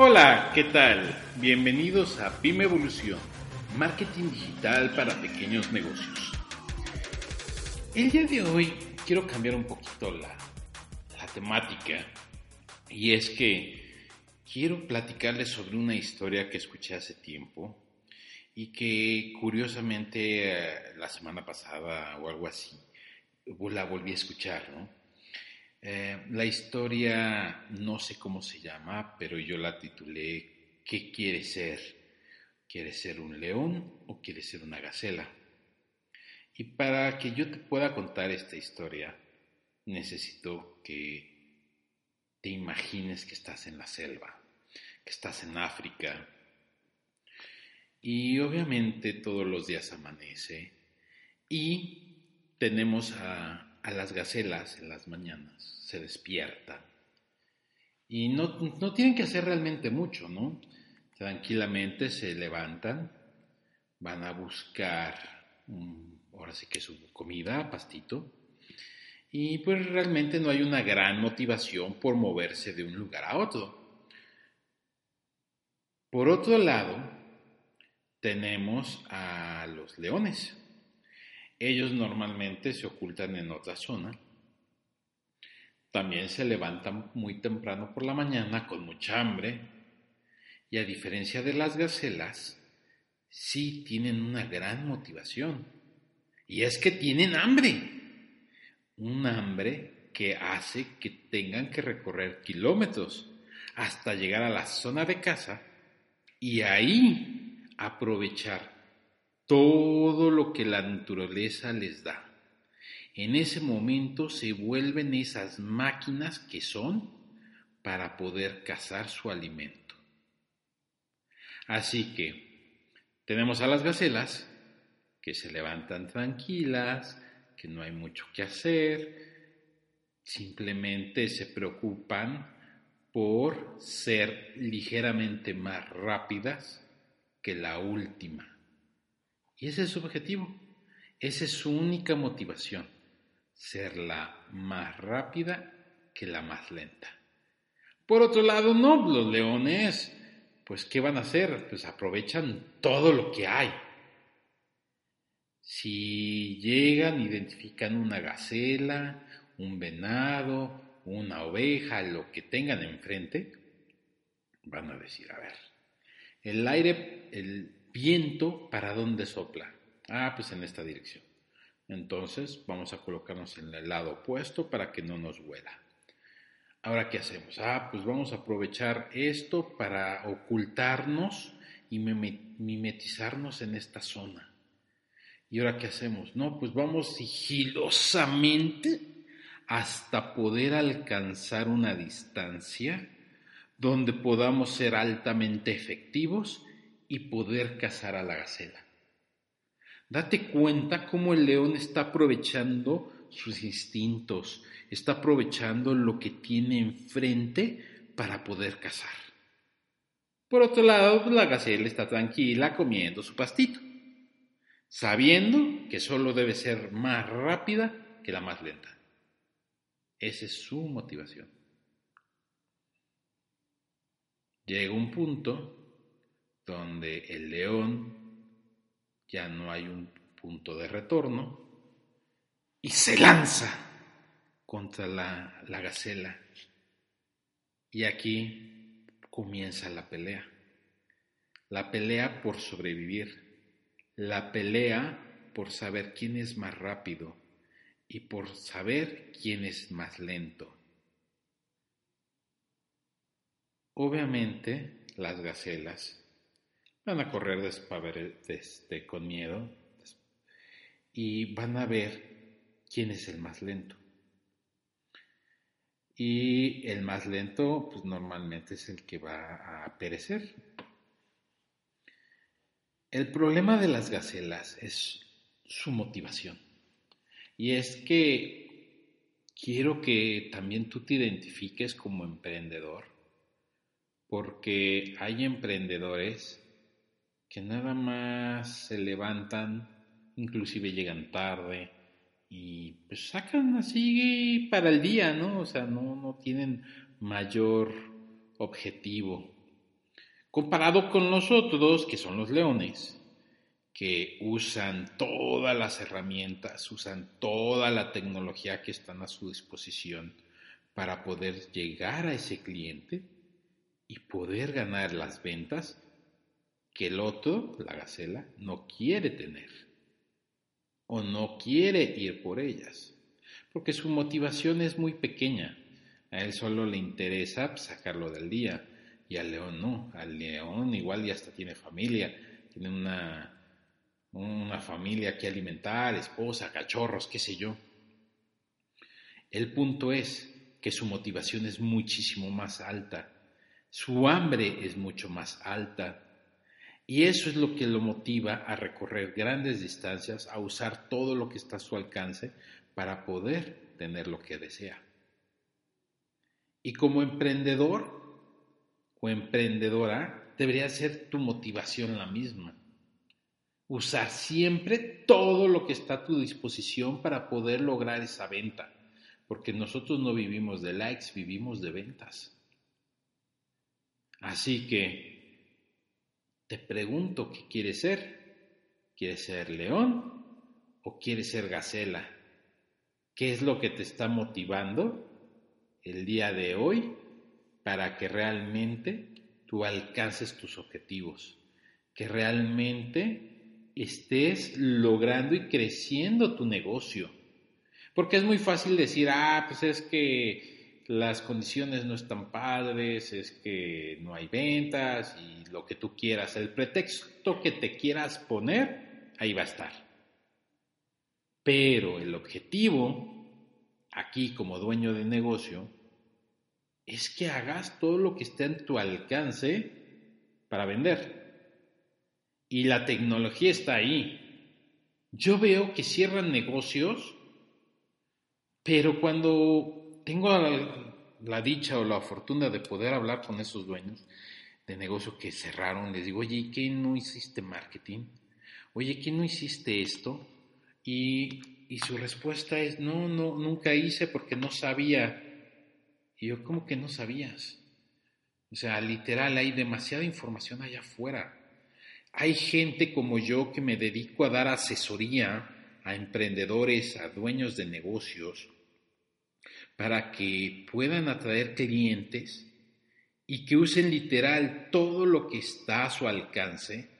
Hola, ¿qué tal? Bienvenidos a Pyme Evolución, marketing digital para pequeños negocios. El día de hoy quiero cambiar un poquito la, la temática y es que quiero platicarles sobre una historia que escuché hace tiempo y que curiosamente eh, la semana pasada o algo así la volví a escuchar, ¿no? Eh, la historia no sé cómo se llama, pero yo la titulé ¿Qué quiere ser? ¿Quiere ser un león o quiere ser una gacela? Y para que yo te pueda contar esta historia, necesito que te imagines que estás en la selva, que estás en África. Y obviamente todos los días amanece y tenemos a a las gacelas en las mañanas, se despiertan. Y no, no tienen que hacer realmente mucho, ¿no? Tranquilamente se levantan, van a buscar, ahora sí que su comida, pastito, y pues realmente no hay una gran motivación por moverse de un lugar a otro. Por otro lado, tenemos a los leones. Ellos normalmente se ocultan en otra zona. También se levantan muy temprano por la mañana con mucha hambre. Y a diferencia de las gacelas, sí tienen una gran motivación. Y es que tienen hambre. Un hambre que hace que tengan que recorrer kilómetros hasta llegar a la zona de casa y ahí aprovechar todo lo que la naturaleza les da. En ese momento se vuelven esas máquinas que son para poder cazar su alimento. Así que tenemos a las gacelas que se levantan tranquilas, que no hay mucho que hacer, simplemente se preocupan por ser ligeramente más rápidas que la última. Y ese es su objetivo, esa es su única motivación, ser la más rápida que la más lenta. Por otro lado, no, los leones, pues ¿qué van a hacer? Pues aprovechan todo lo que hay. Si llegan, identifican una gacela, un venado, una oveja, lo que tengan enfrente, van a decir, a ver, el aire, el viento, ¿para dónde sopla? Ah, pues en esta dirección. Entonces vamos a colocarnos en el lado opuesto para que no nos huela. Ahora, ¿qué hacemos? Ah, pues vamos a aprovechar esto para ocultarnos y mimetizarnos en esta zona. ¿Y ahora qué hacemos? No, pues vamos sigilosamente hasta poder alcanzar una distancia donde podamos ser altamente efectivos y poder cazar a la gacela. Date cuenta cómo el león está aprovechando sus instintos, está aprovechando lo que tiene enfrente para poder cazar. Por otro lado, la gacela está tranquila comiendo su pastito, sabiendo que solo debe ser más rápida que la más lenta. Esa es su motivación. Llega un punto donde el león ya no hay un punto de retorno y se lanza contra la, la gacela. Y aquí comienza la pelea. La pelea por sobrevivir. La pelea por saber quién es más rápido y por saber quién es más lento. Obviamente las gacelas van a correr desde, con miedo y van a ver quién es el más lento. y el más lento, pues normalmente es el que va a perecer. El problema de las gacelas es su motivación. Y es que quiero que también tú te identifiques como emprendedor, porque hay emprendedores que nada más se levantan, inclusive llegan tarde y pues sacan así para el día, ¿no? O sea, no, no tienen mayor objetivo. Comparado con los otros, que son los leones, que usan todas las herramientas, usan toda la tecnología que están a su disposición para poder llegar a ese cliente y poder ganar las ventas que el otro, la gacela, no quiere tener o no quiere ir por ellas, porque su motivación es muy pequeña. A él solo le interesa sacarlo del día y al león no. Al león igual ya hasta tiene familia, tiene una, una familia que alimentar, esposa, cachorros, qué sé yo. El punto es que su motivación es muchísimo más alta, su hambre es mucho más alta y eso es lo que lo motiva a recorrer grandes distancias, a usar todo lo que está a su alcance para poder tener lo que desea. Y como emprendedor o emprendedora, debería ser tu motivación la misma. Usar siempre todo lo que está a tu disposición para poder lograr esa venta, porque nosotros no vivimos de likes, vivimos de ventas. Así que te pregunto qué quieres ser. ¿Quieres ser león o quieres ser gacela? ¿Qué es lo que te está motivando el día de hoy para que realmente tú alcances tus objetivos? Que realmente estés logrando y creciendo tu negocio. Porque es muy fácil decir, ah, pues es que las condiciones no están padres, es que no hay ventas y lo que tú quieras, el pretexto que te quieras poner, ahí va a estar. Pero el objetivo, aquí como dueño de negocio, es que hagas todo lo que esté en tu alcance para vender. Y la tecnología está ahí. Yo veo que cierran negocios, pero cuando tengo la, dicha o la fortuna de poder hablar con esos dueños de negocio que cerraron. Les digo, oye, ¿qué no hiciste marketing? Oye, ¿qué no hiciste esto? Y, y su respuesta es, no, no, nunca hice porque no sabía. Y yo, ¿cómo que no sabías? O sea, literal, hay demasiada información allá afuera. Hay gente como yo que me dedico a dar asesoría a emprendedores, a dueños de negocios, para que puedan atraer clientes y que usen literal todo lo que está a su alcance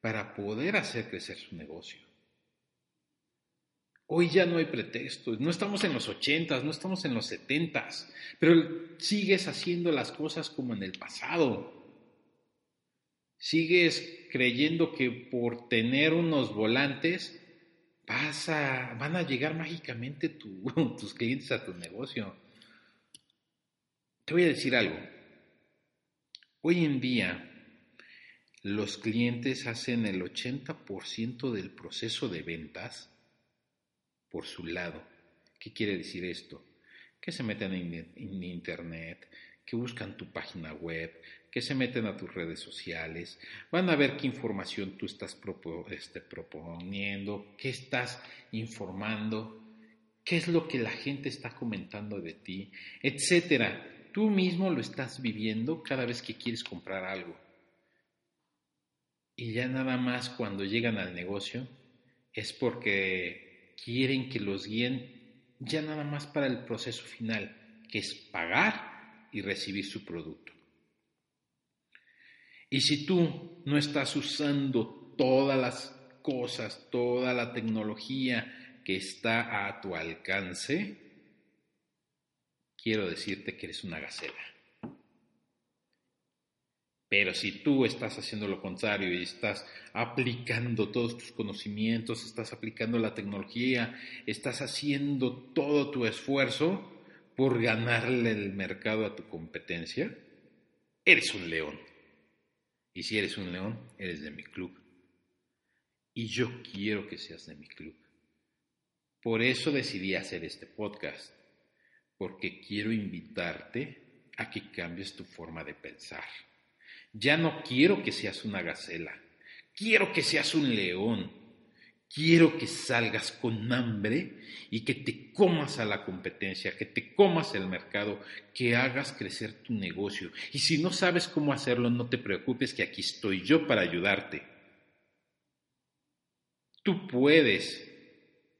para poder hacer crecer su negocio. Hoy ya no hay pretextos, no estamos en los ochentas, no estamos en los setentas, pero sigues haciendo las cosas como en el pasado. Sigues creyendo que por tener unos volantes van a llegar mágicamente tus clientes a tu negocio. Te voy a decir algo. Hoy en día los clientes hacen el 80% del proceso de ventas por su lado. ¿Qué quiere decir esto? Que se meten en internet, que buscan tu página web, que se meten a tus redes sociales, van a ver qué información tú estás este, proponiendo, qué estás informando, qué es lo que la gente está comentando de ti, etcétera. Tú mismo lo estás viviendo cada vez que quieres comprar algo. Y ya nada más cuando llegan al negocio es porque quieren que los guíen ya nada más para el proceso final, que es pagar y recibir su producto. Y si tú no estás usando todas las cosas, toda la tecnología que está a tu alcance, quiero decirte que eres una gacela. Pero si tú estás haciendo lo contrario y estás aplicando todos tus conocimientos, estás aplicando la tecnología, estás haciendo todo tu esfuerzo, por ganarle el mercado a tu competencia, eres un león. Y si eres un león, eres de mi club. Y yo quiero que seas de mi club. Por eso decidí hacer este podcast, porque quiero invitarte a que cambies tu forma de pensar. Ya no quiero que seas una gacela, quiero que seas un león. Quiero que salgas con hambre y que te comas a la competencia, que te comas el mercado, que hagas crecer tu negocio. Y si no sabes cómo hacerlo, no te preocupes que aquí estoy yo para ayudarte. Tú puedes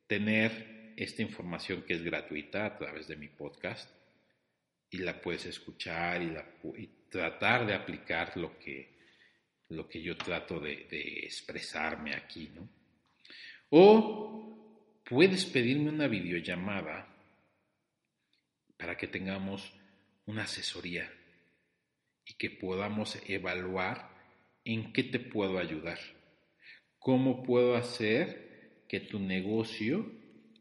tener esta información que es gratuita a través de mi podcast y la puedes escuchar y, tratar de aplicar lo que, lo que yo trato de, de expresarme aquí, ¿no? O puedes pedirme una videollamada para que tengamos una asesoría y que podamos evaluar en qué te puedo ayudar. ¿Cómo puedo hacer que tu negocio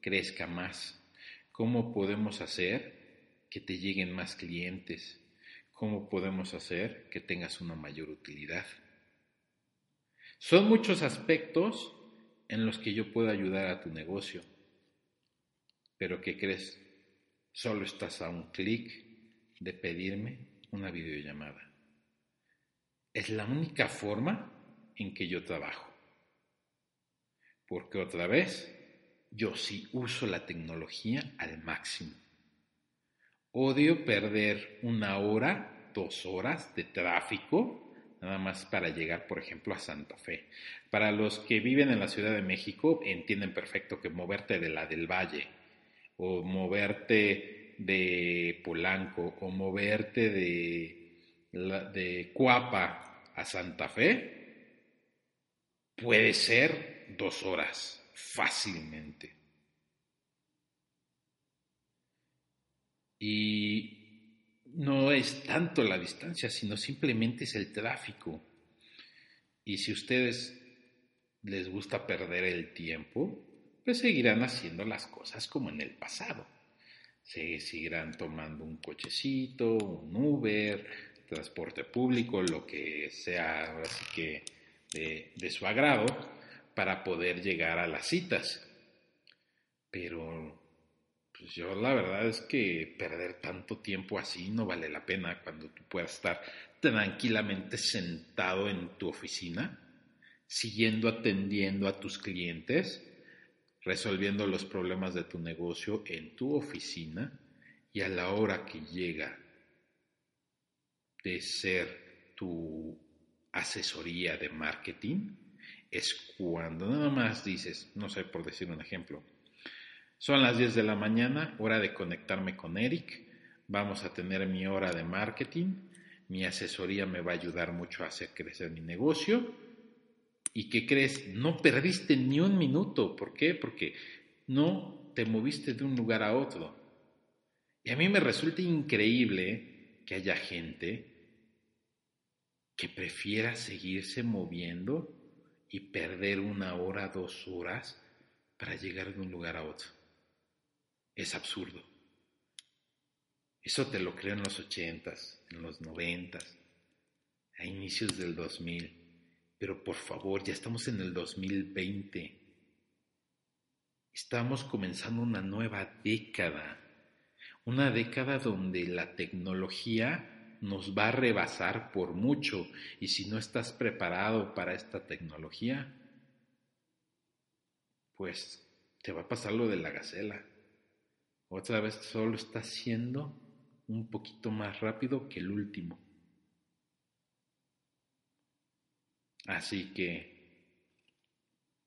crezca más? ¿Cómo podemos hacer que te lleguen más clientes? ¿Cómo podemos hacer que tengas una mayor utilidad? Son muchos aspectos en los que yo puedo ayudar a tu negocio. Pero ¿qué crees? Solo estás a un clic de pedirme una videollamada. Es la única forma en que yo trabajo. Porque otra vez, yo sí uso la tecnología al máximo. Odio perder una hora, dos horas de tráfico nada más para llegar, por ejemplo, a Santa Fe. Para los que viven en la Ciudad de México, entienden perfecto que moverte de la del Valle, o moverte de Polanco, o moverte de, Cuapa a Santa Fe, puede ser dos horas fácilmente. Y no es tanto la distancia, sino simplemente es el tráfico. Y si ustedes les gusta perder el tiempo, pues seguirán haciendo las cosas como en el pasado. Se seguirán tomando un cochecito, un Uber, transporte público, lo que sea que de, de su agrado, para poder llegar a las citas. Pero pues yo la verdad es que perder tanto tiempo así no vale la pena cuando tú puedas estar tranquilamente sentado en tu oficina, siguiendo atendiendo a tus clientes, resolviendo los problemas de tu negocio en tu oficina y a la hora que llega de ser tu asesoría de marketing, es cuando nada más dices, no sé, por decir un ejemplo, son las 10 de la mañana, hora de conectarme con Eric. Vamos a tener mi hora de marketing. Mi asesoría me va a ayudar mucho a hacer crecer mi negocio. ¿Y qué crees? No perdiste ni un minuto. ¿Por qué? Porque no te moviste de un lugar a otro. Y a mí me resulta increíble que haya gente que prefiera seguirse moviendo y perder una hora, dos horas para llegar de un lugar a otro es absurdo. Eso te lo creo en los ochentas, en los noventas, a inicios del 2000. Pero por favor, ya estamos en el 2020. Estamos comenzando una nueva década. Una década donde la tecnología nos va a rebasar por mucho. Y si no estás preparado para esta tecnología, pues te va a pasar lo de la gacela. Otra vez solo está siendo un poquito más rápido que el último. Así que,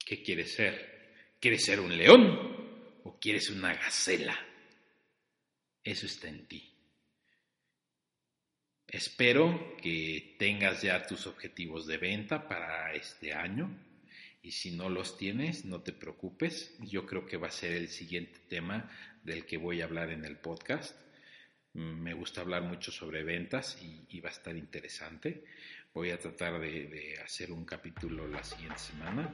¿qué quieres ser? ¿Quieres ser un león o quieres una gacela? Eso está en ti. Espero que tengas ya tus objetivos de venta para este año y si no los tienes, no te preocupes. Yo creo que va a ser el siguiente tema del que voy a hablar en el podcast. Me gusta hablar mucho sobre ventas y, va a estar interesante. Voy a tratar de, hacer un capítulo la siguiente semana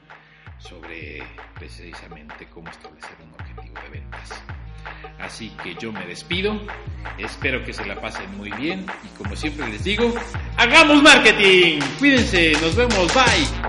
sobre precisamente cómo establecer un objetivo de ventas. Así que yo me despido, espero que se la pasen muy bien y como siempre les digo, ¡hagamos marketing! Cuídense, nos vemos, bye.